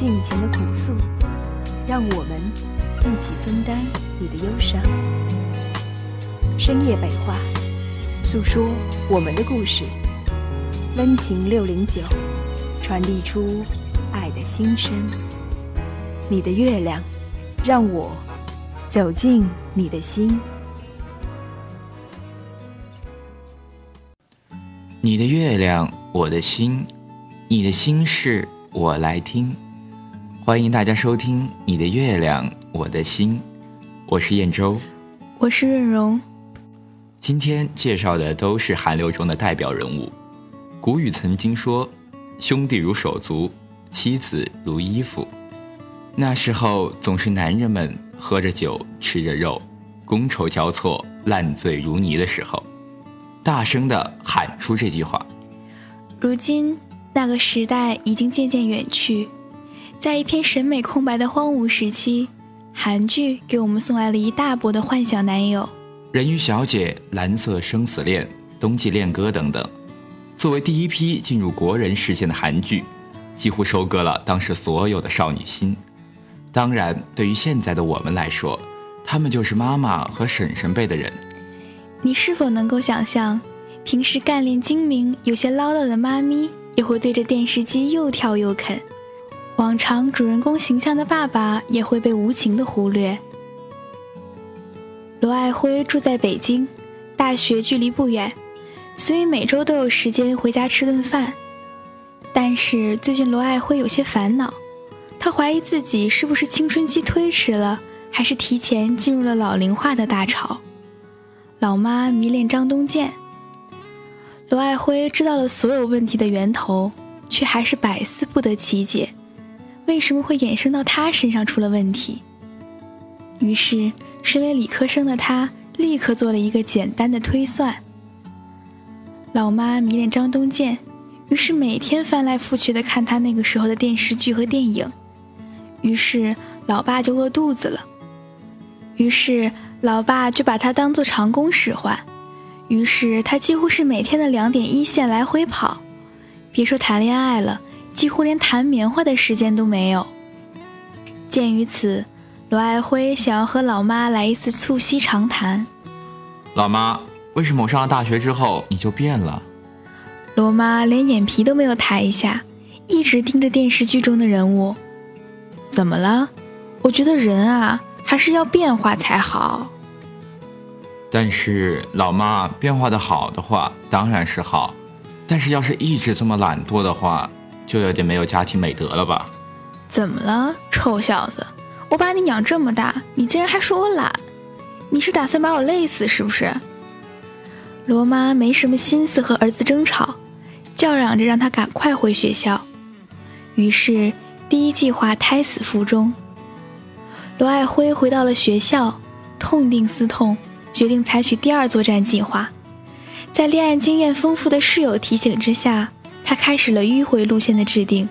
尽情的苦诉，让我们一起分担你的忧伤。深夜北话，诉说我们的故事。温情六零九，传递出爱的心声。你的月亮，让我走进你的心。你的月亮，我的心，你的心事，我来听。欢迎大家收听《你的月亮我的心》，我是燕州，我是润荣。今天介绍的都是韩流中的代表人物。古语曾经说：“兄弟如手足，妻子如衣服。”那时候总是男人们喝着酒，吃着肉，觥筹交错，烂醉如泥的时候，大声的喊出这句话。如今那个时代已经渐渐远去。在一片审美空白的荒芜时期，韩剧给我们送来了一大波的幻想男友，《人鱼小姐》《蓝色生死恋》《冬季恋歌》等等，作为第一批进入国人视线的韩剧，几乎收割了当时所有的少女心。当然，对于现在的我们来说，他们就是妈妈和婶婶辈的人。你是否能够想象，平时干练精明、有些唠叨的妈咪，也会对着电视机又跳又啃？往常主人公形象的爸爸也会被无情的忽略。罗爱辉住在北京，大学距离不远，所以每周都有时间回家吃顿饭。但是最近罗爱辉有些烦恼，他怀疑自己是不是青春期推迟了，还是提前进入了老龄化的大潮。老妈迷恋张东健，罗爱辉知道了所有问题的源头，却还是百思不得其解。为什么会衍生到他身上出了问题？于是，身为理科生的他立刻做了一个简单的推算。老妈迷恋张东健，于是每天翻来覆去的看他那个时候的电视剧和电影。于是，老爸就饿肚子了。于是，老爸就把他当做长工使唤。于是，他几乎是每天的两点一线来回跑。别说谈恋爱了。几乎连弹棉花的时间都没有。鉴于此，罗爱辉想要和老妈来一次促膝长谈。老妈，为什么我上了大学之后你就变了？罗妈连眼皮都没有抬一下，一直盯着电视剧中的人物。怎么了？我觉得人啊，还是要变化才好。但是老妈变化的好的话当然是好，但是要是一直这么懒惰的话。就有点没有家庭美德了吧？怎么了，臭小子？我把你养这么大，你竟然还说我懒？你是打算把我累死是不是？罗妈没什么心思和儿子争吵，叫嚷着让他赶快回学校。于是第一计划胎死腹中。罗爱辉回到了学校，痛定思痛，决定采取第二作战计划。在恋爱经验丰富的室友提醒之下。他开始了迂回路线的制定。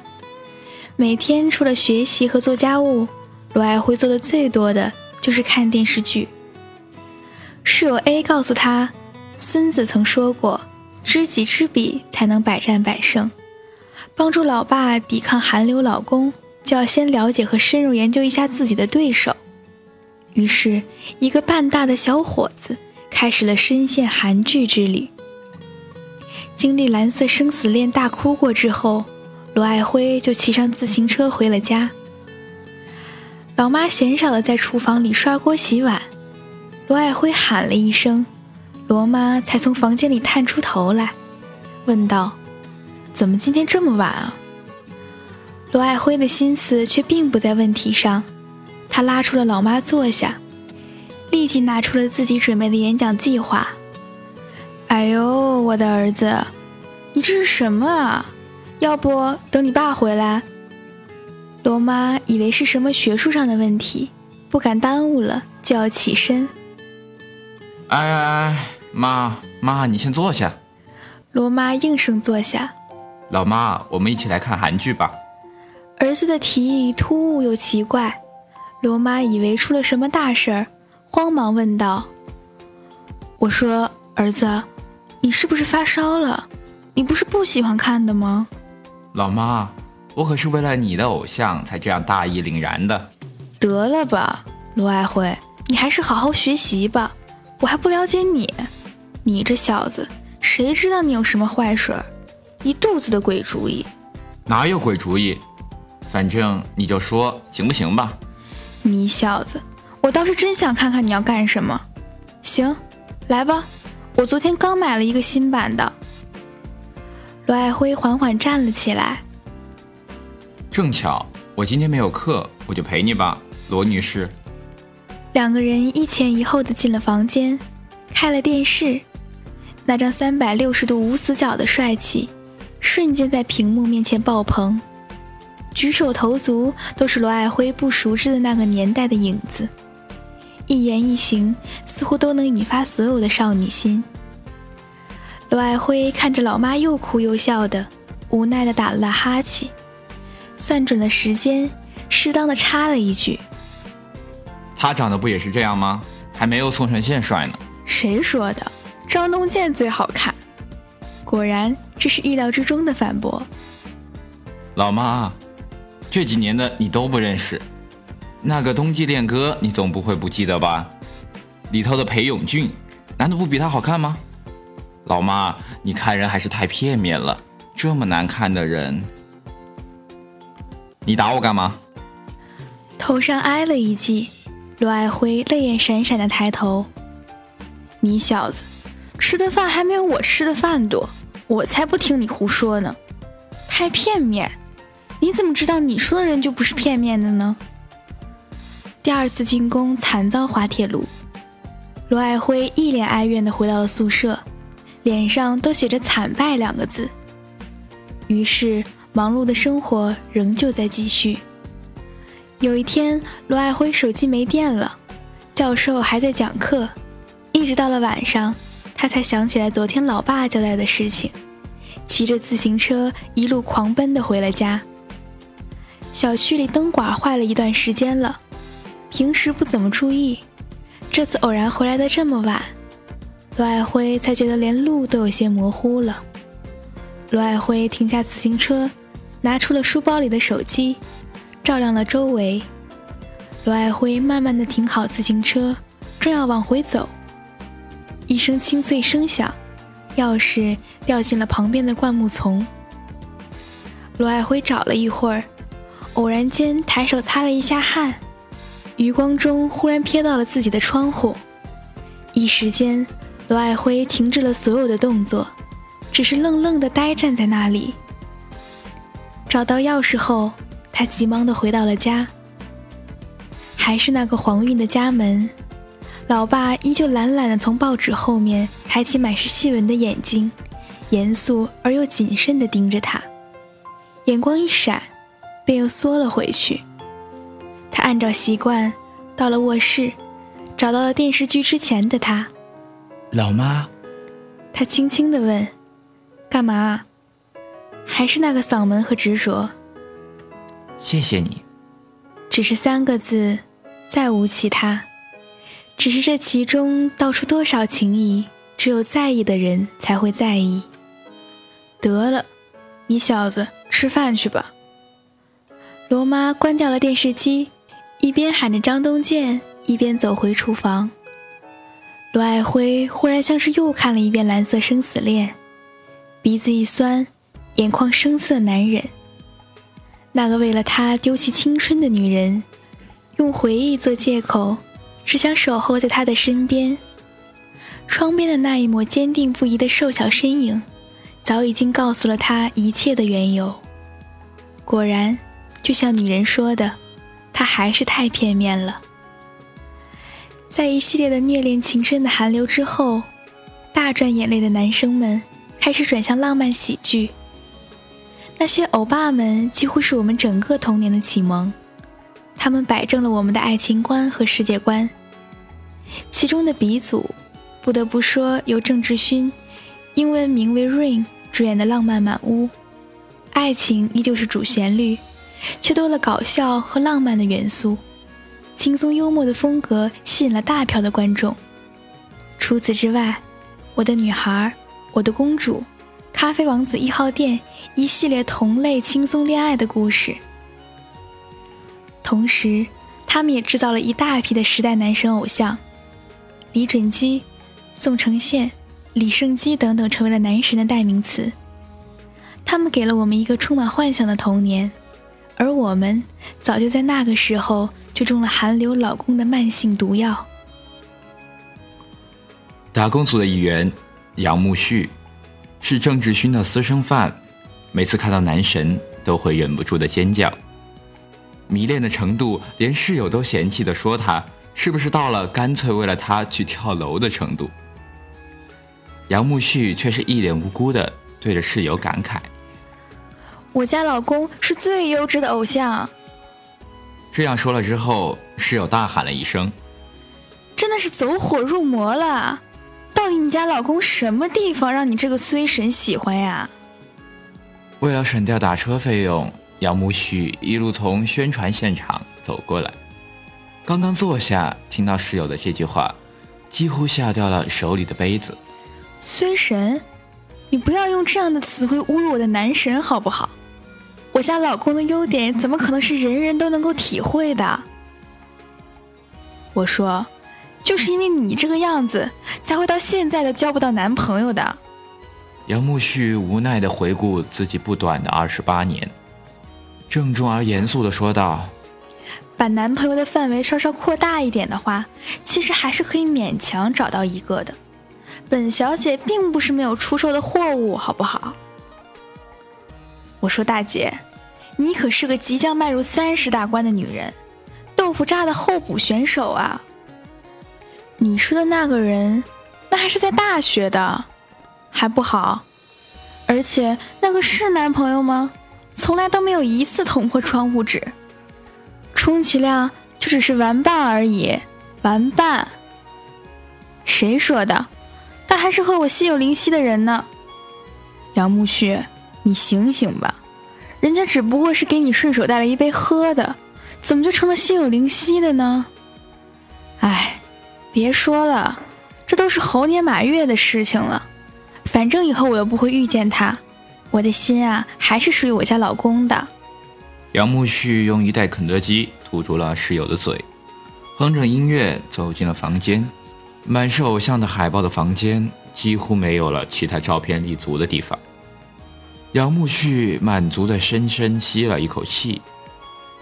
每天除了学习和做家务，罗爱辉做的最多的就是看电视剧。室友 A 告诉他，孙子曾说过：“知己知彼，才能百战百胜。”帮助老爸抵抗韩流老公，就要先了解和深入研究一下自己的对手。于是，一个半大的小伙子开始了深陷韩剧之旅。经历蓝色生死恋大哭过之后，罗爱辉就骑上自行车回了家。老妈嫌少的在厨房里刷锅洗碗，罗爱辉喊了一声，罗妈才从房间里探出头来，问道：“怎么今天这么晚啊？”罗爱辉的心思却并不在问题上，他拉出了老妈坐下，立即拿出了自己准备的演讲计划。哎呦，我的儿子，你这是什么啊？要不等你爸回来？罗罗妈以为是什么学术上的问题，不敢耽误了，就要起身。哎哎哎，妈妈，你先坐下。罗妈应声坐下。老妈，我们一起来看韩剧吧。儿子的提议突兀又奇怪，罗妈以为出了什么大事儿，慌忙问道：“我说，儿子，你是不是发烧了？你不是不喜欢看的吗？”老妈，我可是为了你的偶像才这样大义凛然的。得了吧，罗爱辉，你还是好好学习吧。我还不了解你，你这小子，谁知道你有什么坏水儿？一肚子的鬼主意，哪有鬼主意？反正你就说行不行吧？你小子，我倒是真想看看你要干什么。行，来吧，我昨天刚买了一个新版的。罗爱辉缓缓站了起来。正巧我今天没有课，我就陪你吧，罗女士。两个人一前一后的进了房间，开了电视，那张三百六十度无死角的帅气。瞬间在屏幕面前爆棚，举手投足都是罗爱辉不熟知的那个年代的影子，一言一行似乎都能引发所有的少女心。罗爱辉看着老妈又哭又笑的，无奈的打了打哈欠，算准了时间，适当的插了一句：“他长得不也是这样吗？还没有宋承宪帅呢。”谁说的？张东健最好看。果然，这是意料之中的反驳。老妈，这几年的你都不认识，那个《冬季恋歌》你总不会不记得吧？里头的裴勇俊，难道不比他好看吗？老妈，你看人还是太片面了，这么难看的人，你打我干嘛？头上挨了一记，罗爱辉泪眼闪闪的抬头：“你小子，吃的饭还没有我吃的饭多。”我才不听你胡说呢，太片面！你怎么知道你说的人就不是片面的呢？第二次进攻惨遭滑铁卢，罗爱辉一脸哀怨地回到了宿舍，脸上都写着“惨败”两个字。于是，忙碌的生活仍旧在继续。有一天，罗爱辉手机没电了，教授还在讲课，一直到了晚上。他才想起来昨天老爸交代的事情，骑着自行车一路狂奔的回了家。小区里灯管坏了一段时间了，平时不怎么注意，这次偶然回来的这么晚，罗爱辉才觉得连路都有些模糊了。罗爱辉停下自行车，拿出了书包里的手机，照亮了周围。罗爱辉慢慢的停好自行车，正要往回走。一声清脆声响，钥匙掉进了旁边的灌木丛。罗爱辉找了一会儿，偶然间抬手擦了一下汗，余光中忽然瞥到了自己的窗户。一时间，罗爱辉停止了所有的动作，只是愣愣地呆站在那里。找到钥匙后，他急忙地回到了家，还是那个黄晕的家门。老爸依旧懒懒地从报纸后面抬起满是细纹的眼睛，严肃而又谨慎地盯着他，眼光一闪，便又缩了回去。他按照习惯到了卧室，找到了电视剧之前的他。老妈，他轻轻地问：“干嘛？”还是那个嗓门和执着。谢谢你。只是三个字，再无其他。只是这其中道出多少情谊，只有在意的人才会在意。得了，你小子吃饭去吧。罗妈关掉了电视机，一边喊着张东健，一边走回厨房。罗爱辉忽然像是又看了一遍《蓝色生死恋》，鼻子一酸，眼眶生涩难忍。那个为了他丢弃青春的女人，用回忆做借口。只想守候在他的身边。窗边的那一抹坚定不移的瘦小身影，早已经告诉了他一切的缘由。果然，就像女人说的，他还是太片面了。在一系列的虐恋情深的寒流之后，大赚眼泪的男生们开始转向浪漫喜剧。那些欧巴们几乎是我们整个童年的启蒙，他们摆正了我们的爱情观和世界观。其中的鼻祖，不得不说由郑智薰，英文名为 Rain 主演的《浪漫满屋》，爱情依旧是主旋律，却多了搞笑和浪漫的元素，轻松幽默的风格吸引了大票的观众。除此之外，《我的女孩》《我的公主》《咖啡王子一号店》。一系列同类轻松恋爱的故事，同时，他们也制造了一大批的时代男神偶像，李准基、宋承宪、李胜基等等成为了男神的代名词。他们给了我们一个充满幻想的童年，而我们早就在那个时候就中了韩流老公的慢性毒药。打工组的一员杨慕旭，是郑智薰的私生饭。每次看到男神，都会忍不住的尖叫，迷恋的程度，连室友都嫌弃的说他是不是到了干脆为了他去跳楼的程度。杨慕旭却是一脸无辜的对着室友感慨：“我家老公是最优质的偶像。”这样说了之后，室友大喊了一声：“真的是走火入魔了！到底你家老公什么地方让你这个衰神喜欢呀？”为了省掉打车费用，杨慕旭一路从宣传现场走过来。刚刚坐下，听到室友的这句话，几乎吓掉了手里的杯子。衰神，你不要用这样的词汇侮辱我的男神好不好？我家老公的优点怎么可能是人人都能够体会的？我说，就是因为你这个样子，才会到现在都交不到男朋友的。杨慕旭无奈的回顾自己不短的二十八年，郑重而严肃的说道：“把男朋友的范围稍稍扩大一点的话，其实还是可以勉强找到一个的。本小姐并不是没有出售的货物，好不好？”我说：“大姐，你可是个即将迈入三十大关的女人，豆腐渣的候补选手啊！你说的那个人，那还是在大学的。”还不好，而且那个是男朋友吗？从来都没有一次捅破窗户纸，充其量就只是玩伴而已。玩伴？谁说的？他还是和我心有灵犀的人呢。杨木旭，你醒醒吧，人家只不过是给你顺手带了一杯喝的，怎么就成了心有灵犀的呢？哎，别说了，这都是猴年马月的事情了。反正以后我又不会遇见他，我的心啊还是属于我家老公的。杨慕旭用一袋肯德基堵住了室友的嘴，哼着音乐走进了房间。满是偶像的海报的房间几乎没有了其他照片立足的地方。杨慕旭满足的深深吸了一口气，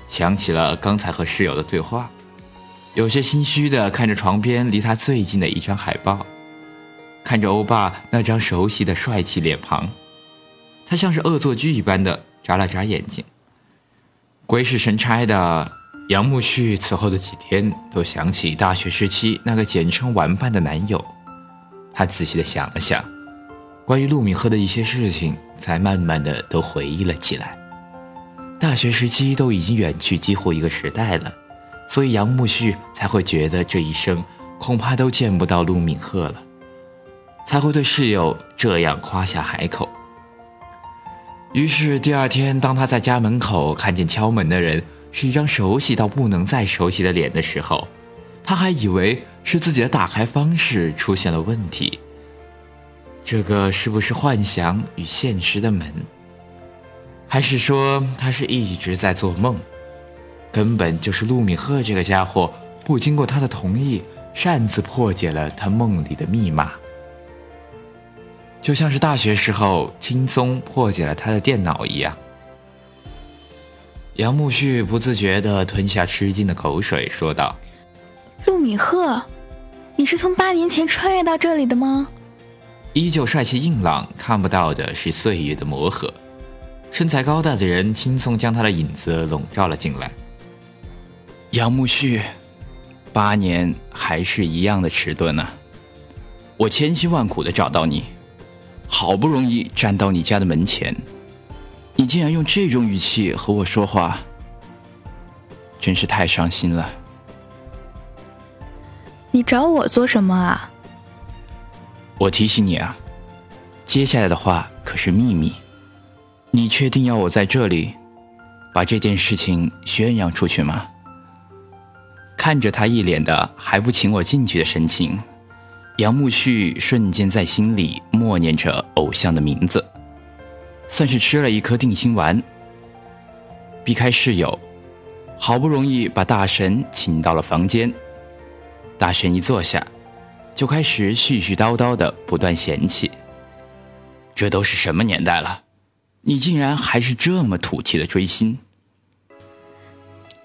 想起了刚才和室友的对话，有些心虚的看着床边离他最近的一张海报。看着欧巴那张熟悉的帅气脸庞，他像是恶作剧一般的眨了眨眼睛。鬼使神差的杨慕旭此后的几天都想起大学时期那个简称“玩伴”的男友，他仔细的想了想，关于陆敏赫的一些事情，才慢慢的都回忆了起来。大学时期都已经远去几乎一个时代了，所以杨慕旭才会觉得这一生恐怕都见不到陆敏赫了。才会对室友这样夸下海口。于是第二天，当他在家门口看见敲门的人是一张熟悉到不能再熟悉的脸的时候，他还以为是自己的打开方式出现了问题。这个是不是幻想与现实的门？还是说他是一直在做梦？根本就是陆敏赫这个家伙不经过他的同意，擅自破解了他梦里的密码。就像是大学时候轻松破解了他的电脑一样。杨慕旭不自觉地吞下吃惊的口水，说道：“陆敏赫，你是从八年前穿越到这里的吗？”依旧帅气硬朗，看不到的是岁月的磨合。身材高大的人轻松将他的影子笼罩了进来。杨慕旭，八年还是一样的迟钝呢。我千辛万苦的找到你。好不容易站到你家的门前，你竟然用这种语气和我说话，真是太伤心了。你找我做什么啊？我提醒你啊，接下来的话可是秘密。你确定要我在这里把这件事情宣扬出去吗？看着他一脸的还不请我进去的神情，杨慕旭瞬间在心里默念着偶像的名字。算是吃了一颗定心丸。避开室友，好不容易把大神请到了房间。大神一坐下，就开始絮絮叨叨的不断嫌弃：“这都是什么年代了，你竟然还是这么土气的追星！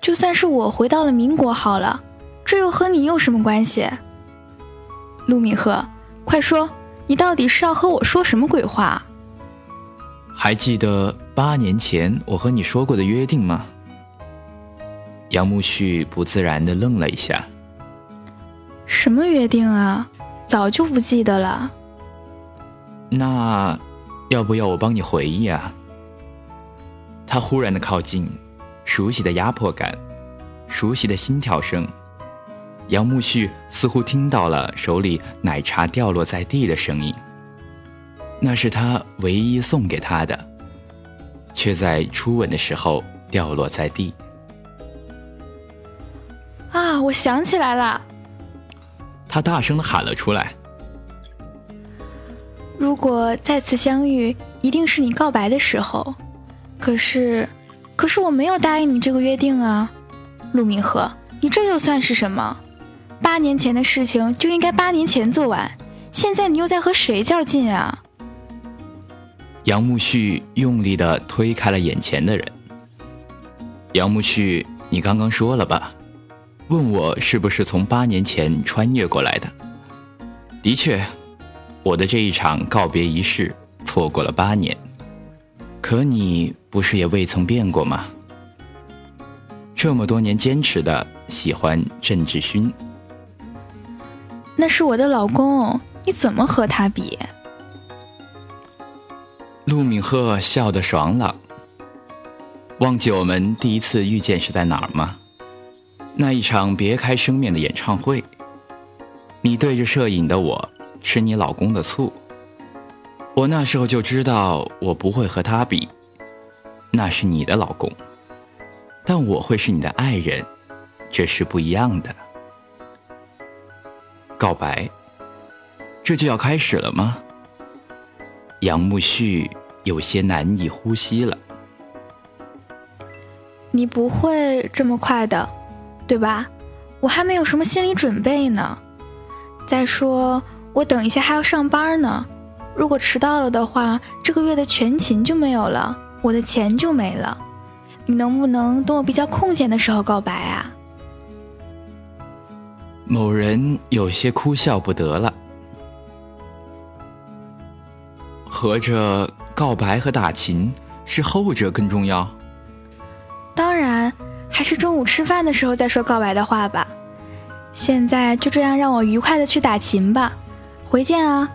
就算是我回到了民国好了，这又和你有什么关系？”陆敏赫，快说，你到底是要和我说什么鬼话？还记得八年前我和你说过的约定吗？杨慕旭不自然的愣了一下。什么约定啊？早就不记得了。那，要不要我帮你回忆啊？他忽然的靠近，熟悉的压迫感，熟悉的心跳声。杨木旭似乎听到了手里奶茶掉落在地的声音。那是他唯一送给他的，却在初吻的时候掉落在地。啊！我想起来了，他大声的喊了出来：“如果再次相遇，一定是你告白的时候。可是，可是我没有答应你这个约定啊，陆明和，你这又算是什么？八年前的事情就应该八年前做完，现在你又在和谁较劲啊？”杨慕旭用力的推开了眼前的人。杨慕旭，你刚刚说了吧？问我是不是从八年前穿越过来的？的确，我的这一场告别仪式错过了八年。可你不是也未曾变过吗？这么多年坚持的喜欢郑智勋，那是我的老公，你怎么和他比？陆敏赫笑得爽朗。忘记我们第一次遇见是在哪儿吗？那一场别开生面的演唱会。你对着摄影的我吃你老公的醋。我那时候就知道我不会和他比，那是你的老公，但我会是你的爱人，这是不一样的。告白，这就要开始了吗？杨慕旭有些难以呼吸了。你不会这么快的，对吧？我还没有什么心理准备呢。再说，我等一下还要上班呢。如果迟到了的话，这个月的全勤就没有了，我的钱就没了。你能不能等我比较空闲的时候告白啊？某人有些哭笑不得了。合着告白和打琴是后者更重要？还是中午吃饭的时候再说告白的话吧。现在就这样让我愉快的去打琴吧，回见啊！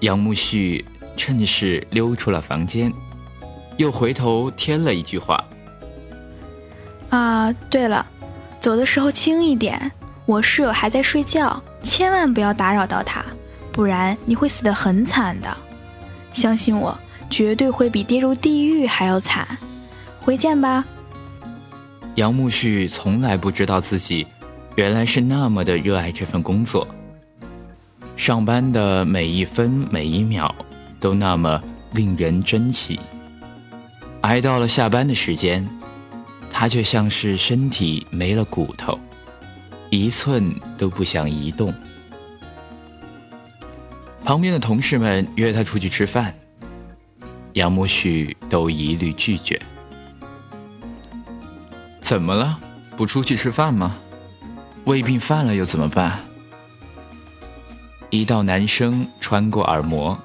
杨慕旭趁势溜出了房间，又回头添了一句话：“啊，对了，走的时候轻一点，我室友还在睡觉，千万不要打扰到他。”不然你会死得很惨的，相信我，绝对会比跌入地狱还要惨。回见吧。杨木旭从来不知道自己原来是那么的热爱这份工作，上班的每一分每一秒都那么令人珍惜。挨到了下班的时间，他却像是身体没了骨头，一寸都不想移动。旁边的同事们约他出去吃饭，杨木旭都一律拒绝。怎么了？不出去吃饭吗？胃病犯了又怎么办？一道男声穿过耳膜，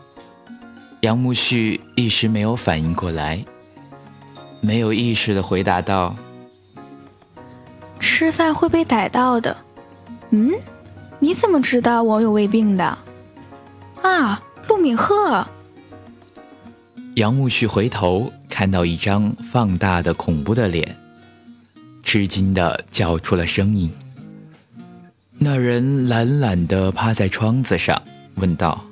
杨慕旭一时没有反应过来，没有意识的回答道：“吃饭会被逮到的。”嗯，你怎么知道我有胃病的？啊，陆敏赫。杨慕旭回头看到一张放大的恐怖的脸，吃惊的叫出了声音。那人懒懒的趴在窗子上，问道：“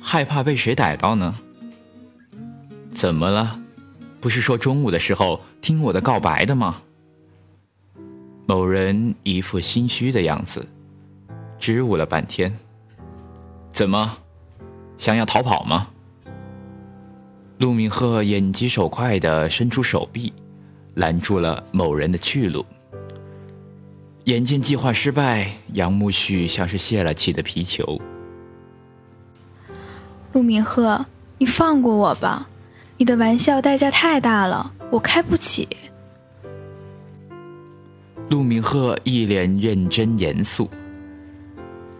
害怕被谁逮到呢？怎么了？不是说中午的时候听我的告白的吗？”某人一副心虚的样子，支吾了半天：“怎么，想要逃跑吗？”陆明鹤眼疾手快的伸出手臂，拦住了某人的去路。眼见计划失败，杨慕旭像是泄了气的皮球。陆明鹤，你放过我吧，你的玩笑代价太大了，我开不起。陆明鹤一脸认真严肃。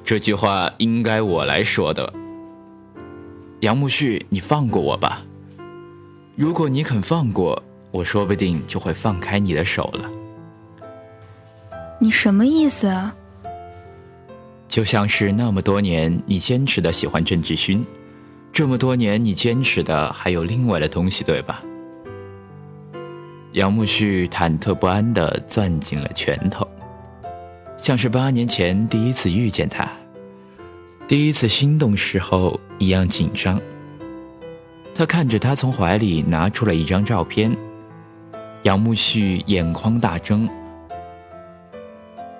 这句话应该我来说的。杨慕旭，你放过我吧。如果你肯放过，我说不定就会放开你的手了。你什么意思啊？就像是那么多年你坚持的喜欢郑智勋，这么多年你坚持的还有另外的东西，对吧？杨慕旭忐忑不安地攥紧了拳头，像是八年前第一次遇见他，第一次心动时候一样紧张。他看着他从怀里拿出了一张照片，杨慕旭眼眶大睁。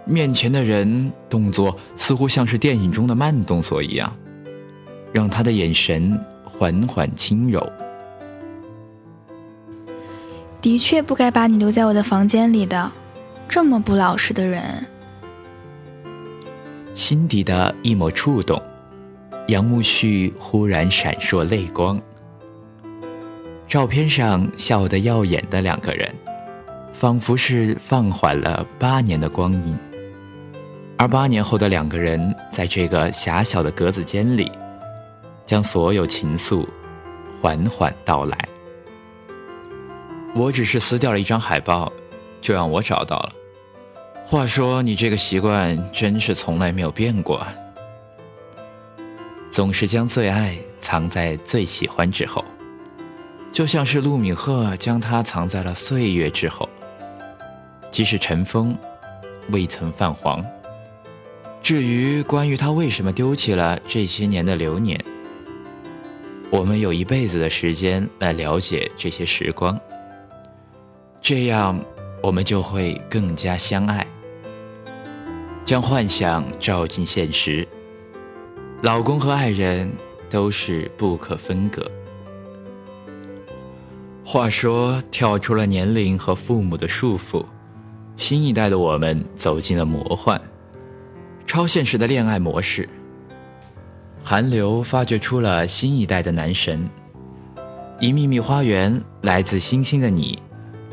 面前的人动作似乎像是电影中的慢动作一样，让他的眼神缓缓轻柔。的确不该把你留在我的房间里的，这么不老实的人。心底的一抹触动，杨慕旭忽然闪烁泪光。照片上笑得耀眼的两个人，仿佛是放缓了八年的光阴。而八年后的两个人，在这个狭小的格子间里，将所有情愫缓缓道来。我只是撕掉了一张海报，就让我找到了。话说，你这个习惯真是从来没有变过，总是将最爱藏在最喜欢之后，就像是陆敏赫将它藏在了岁月之后，即使尘封，未曾泛黄。至于关于他为什么丢弃了这些年的流年，我们有一辈子的时间来了解这些时光，这样我们就会更加相爱。将幻想照进现实，老公和爱人都是不可分割。话说，跳出了年龄和父母的束缚，新一代的我们走进了魔幻。超现实的恋爱模式，韩流发掘出了新一代的男神，一《秘密花园》《来自星星的你》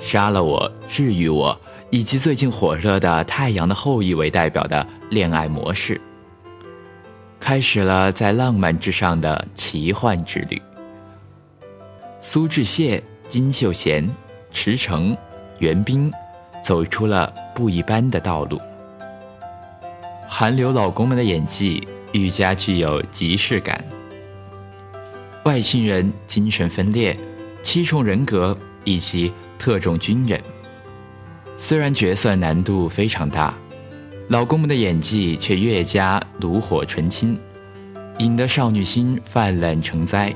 《杀了我》《治愈我》以及最近火热的《太阳的后裔》为代表的恋爱模式，开始了在浪漫之上的奇幻之旅。苏志燮、金秀贤、池诚、袁冰，走出了不一般的道路。韩流老公们的演技愈加具有即视感。外星人、精神分裂、七重人格以及特种军人，虽然角色难度非常大，老公们的演技却越加炉火纯青，引得少女心泛滥成灾。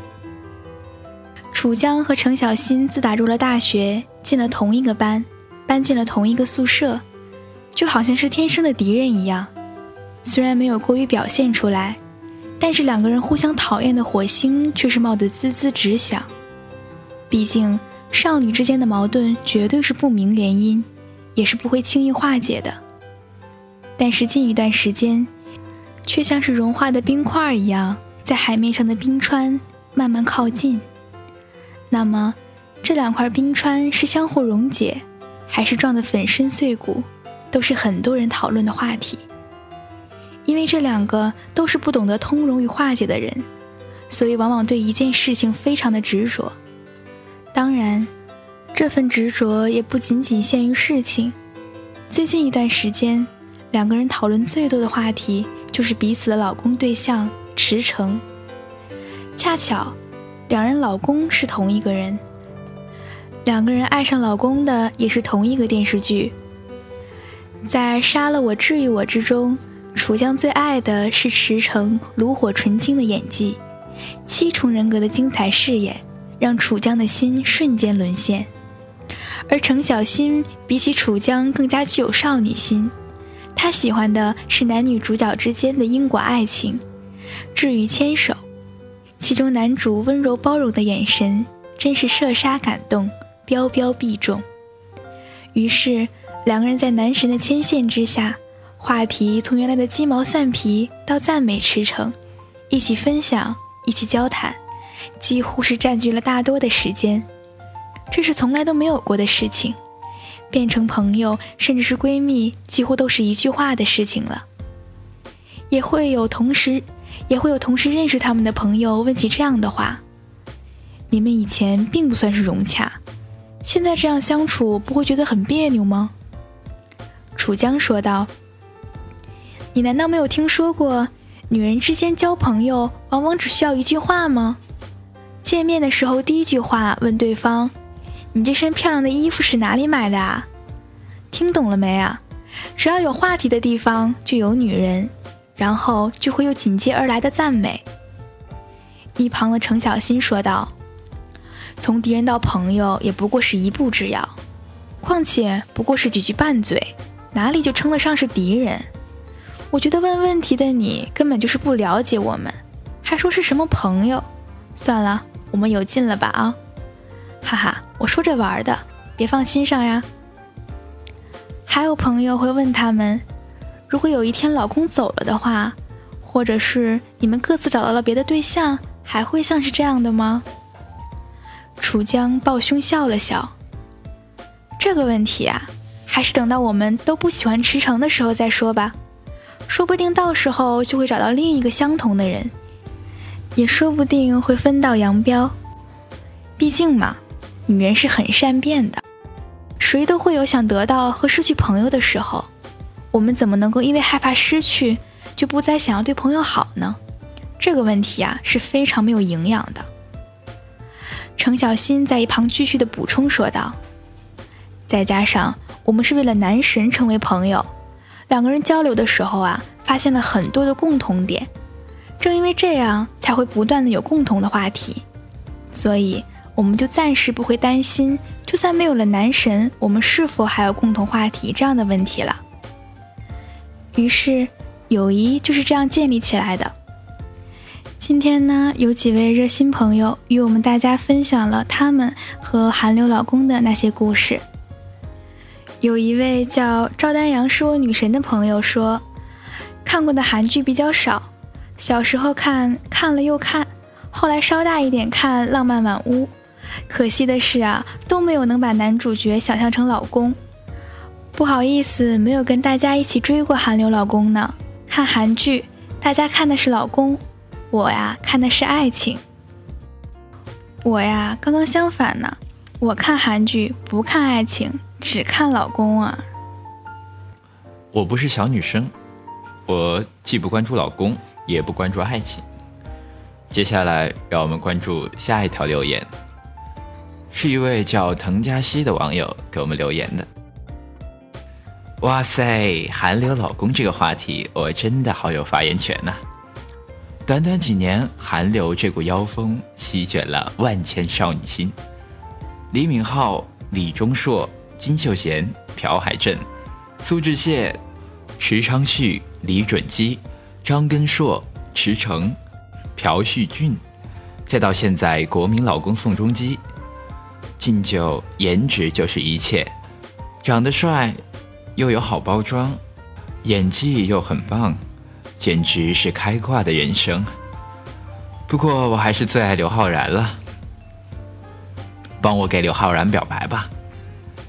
楚江和程小新自打入了大学，进了同一个班，搬进了同一个宿舍，就好像是天生的敌人一样。虽然没有过于表现出来，但是两个人互相讨厌的火星却是冒得滋滋直响。毕竟少女之间的矛盾绝对是不明原因，也是不会轻易化解的。但是近一段时间，却像是融化的冰块一样，在海面上的冰川慢慢靠近。那么，这两块冰川是相互溶解，还是撞得粉身碎骨，都是很多人讨论的话题。因为这两个都是不懂得通融与化解的人，所以往往对一件事情非常的执着。当然，这份执着也不仅仅限于事情。最近一段时间，两个人讨论最多的话题就是彼此的老公对象池诚。恰巧，两人老公是同一个人，两个人爱上老公的也是同一个电视剧。在《杀了我治愈我》之中，楚江最爱的是池诚炉火纯青的演技，七重人格的精彩饰演，让楚江的心瞬间沦陷。而程小新比起楚江更加具有少女心，她喜欢的是男女主角之间的因果爱情，至于牵手，其中男主温柔包容的眼神真是射杀感动，标标必中。于是两个人在男神的牵线之下，话题从原来的鸡毛蒜皮到赞美驰骋，一起分享，一起交谈，几乎是占据了大多的时间。这是从来都没有过的事情，变成朋友甚至是闺蜜，几乎都是一句话的事情了。也会有同时，也会有同时认识他们的朋友问起这样的话：“你们以前并不算是融洽，现在这样相处不会觉得很别扭吗？”楚江说道：“你难道没有听说过，女人之间交朋友往往只需要一句话吗？见面的时候第一句话问对方。”你这身漂亮的衣服是哪里买的啊？听懂了没啊？只要有话题的地方就有女人，然后就会有紧接而来的赞美。一旁的程小新说道：“从敌人到朋友也不过是一步之遥，况且不过是几句拌嘴，哪里就称得上是敌人？我觉得问问题的你根本就是不了解我们，还说是什么朋友？算了，我们有劲了吧啊！哈哈。”我说着玩的，别放心上呀。还有朋友会问他们，如果有一天老公走了的话，或者是你们各自找到了别的对象，还会像是这样的吗？楚江抱胸笑了笑。这个问题啊，还是等到我们都不喜欢驰骋的时候再说吧。说不定到时候就会找到另一个相同的人，也说不定会分道扬镳。毕竟嘛。女人是很善变的，谁都会有想得到和失去朋友的时候。我们怎么能够因为害怕失去，就不再想要对朋友好呢？这个问题啊是非常没有营养的。程小新在一旁继续的补充说道：“再加上我们是为了男神成为朋友，两个人交流的时候啊，发现了很多的共同点，正因为这样，才会不断的有共同的话题，所以。”我们就暂时不会担心，就算没有了男神，我们是否还有共同话题这样的问题了。于是，友谊就是这样建立起来的。今天呢，有几位热心朋友与我们大家分享了他们和韩流老公的那些故事。有一位叫赵丹阳是我女神的朋友说，看过的韩剧比较少，小时候看看了又看，后来稍大一点看《浪漫满屋》。可惜的是啊，都没有能把男主角想象成老公。不好意思，没有跟大家一起追过韩流老公呢。看韩剧，大家看的是老公，我呀看的是爱情。我呀刚刚相反呢，我看韩剧不看爱情，只看老公啊。我不是小女生，我既不关注老公，也不关注爱情。接下来，让我们关注下一条留言。是一位叫滕佳熙的网友给我们留言的。哇塞，韩流老公这个话题，我真的好有发言权呐！短短几年，韩流这股妖风席卷了万千少女心。李敏镐、李钟硕、金秀贤、朴海镇、苏志燮、池昌旭、李准基、张根硕、池诚、朴叙俊，再到现在国民老公宋仲基。敬酒，颜值就是一切，长得帅，又有好包装，演技又很棒，简直是开挂的人生。不过我还是最爱刘昊然了，帮我给刘昊然表白吧，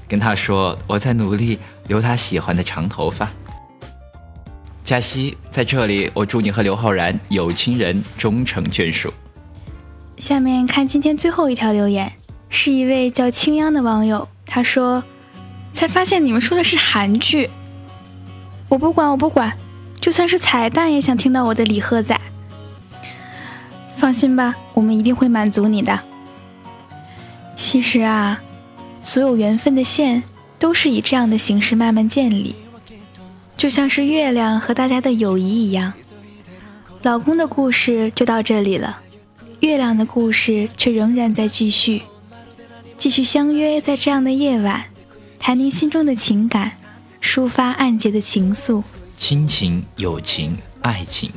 跟他说我在努力留他喜欢的长头发。佳熙在这里，我祝你和刘昊然有情人终成眷属。下面看今天最后一条留言。是一位叫青央的网友，他说：“才发现你们说的是韩剧，我不管，我不管，就算是彩蛋也想听到我的李赫仔。放心吧，我们一定会满足你的。其实啊，所有缘分的线都是以这样的形式慢慢建立，就像是月亮和大家的友谊一样。老公的故事就到这里了，月亮的故事却仍然在继续，继续相约在这样的夜晚，谈您心中的情感，抒发暗结的情愫。亲情、友情、爱情，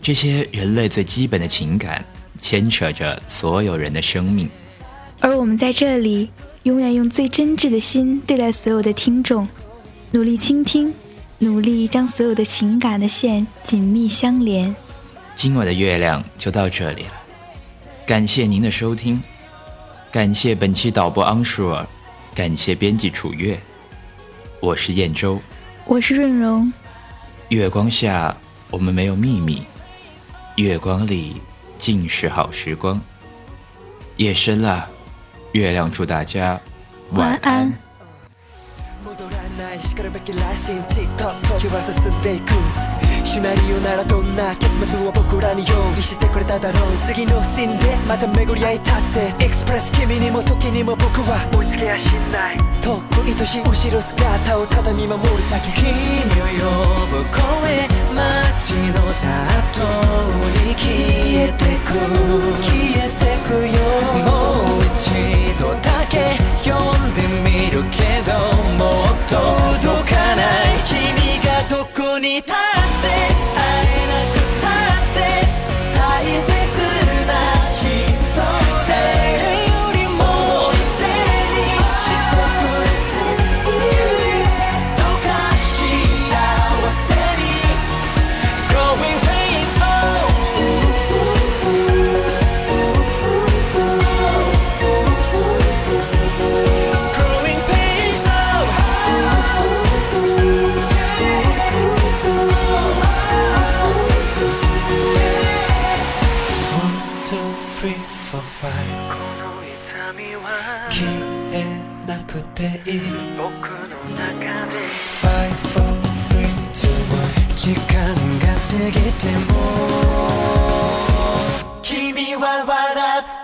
这些人类最基本的情感，牵扯着所有人的生命。而我们在这里，永远用最真挚的心对待所有的听众，努力倾听，努力将所有的情感的线紧密相连。今晚的月亮就到这里了，感谢您的收听，感谢本期导播昂舒尔，感谢编辑楚月，我是燕州，我是润荣。月光下，我们没有秘密；月光里，尽是好时光。夜深了，月亮祝大家晚安。シナリオならどんな結末を僕らに用意してくれただろう。次のシーンでまた巡り合いたって。エクスプレス君にも時にも僕は。追いつけやしない。遠く愛しい後ろ姿をただ見守るだけ。君を呼ぶ声街の雑踏に消えてく。消えてくよ。もう一度だけ呼んでみるけどもっと届かない。君がどこに so five この痛みは消えなくていい。僕の中で Five, four, three, two, one 時間が過ぎても。君は笑って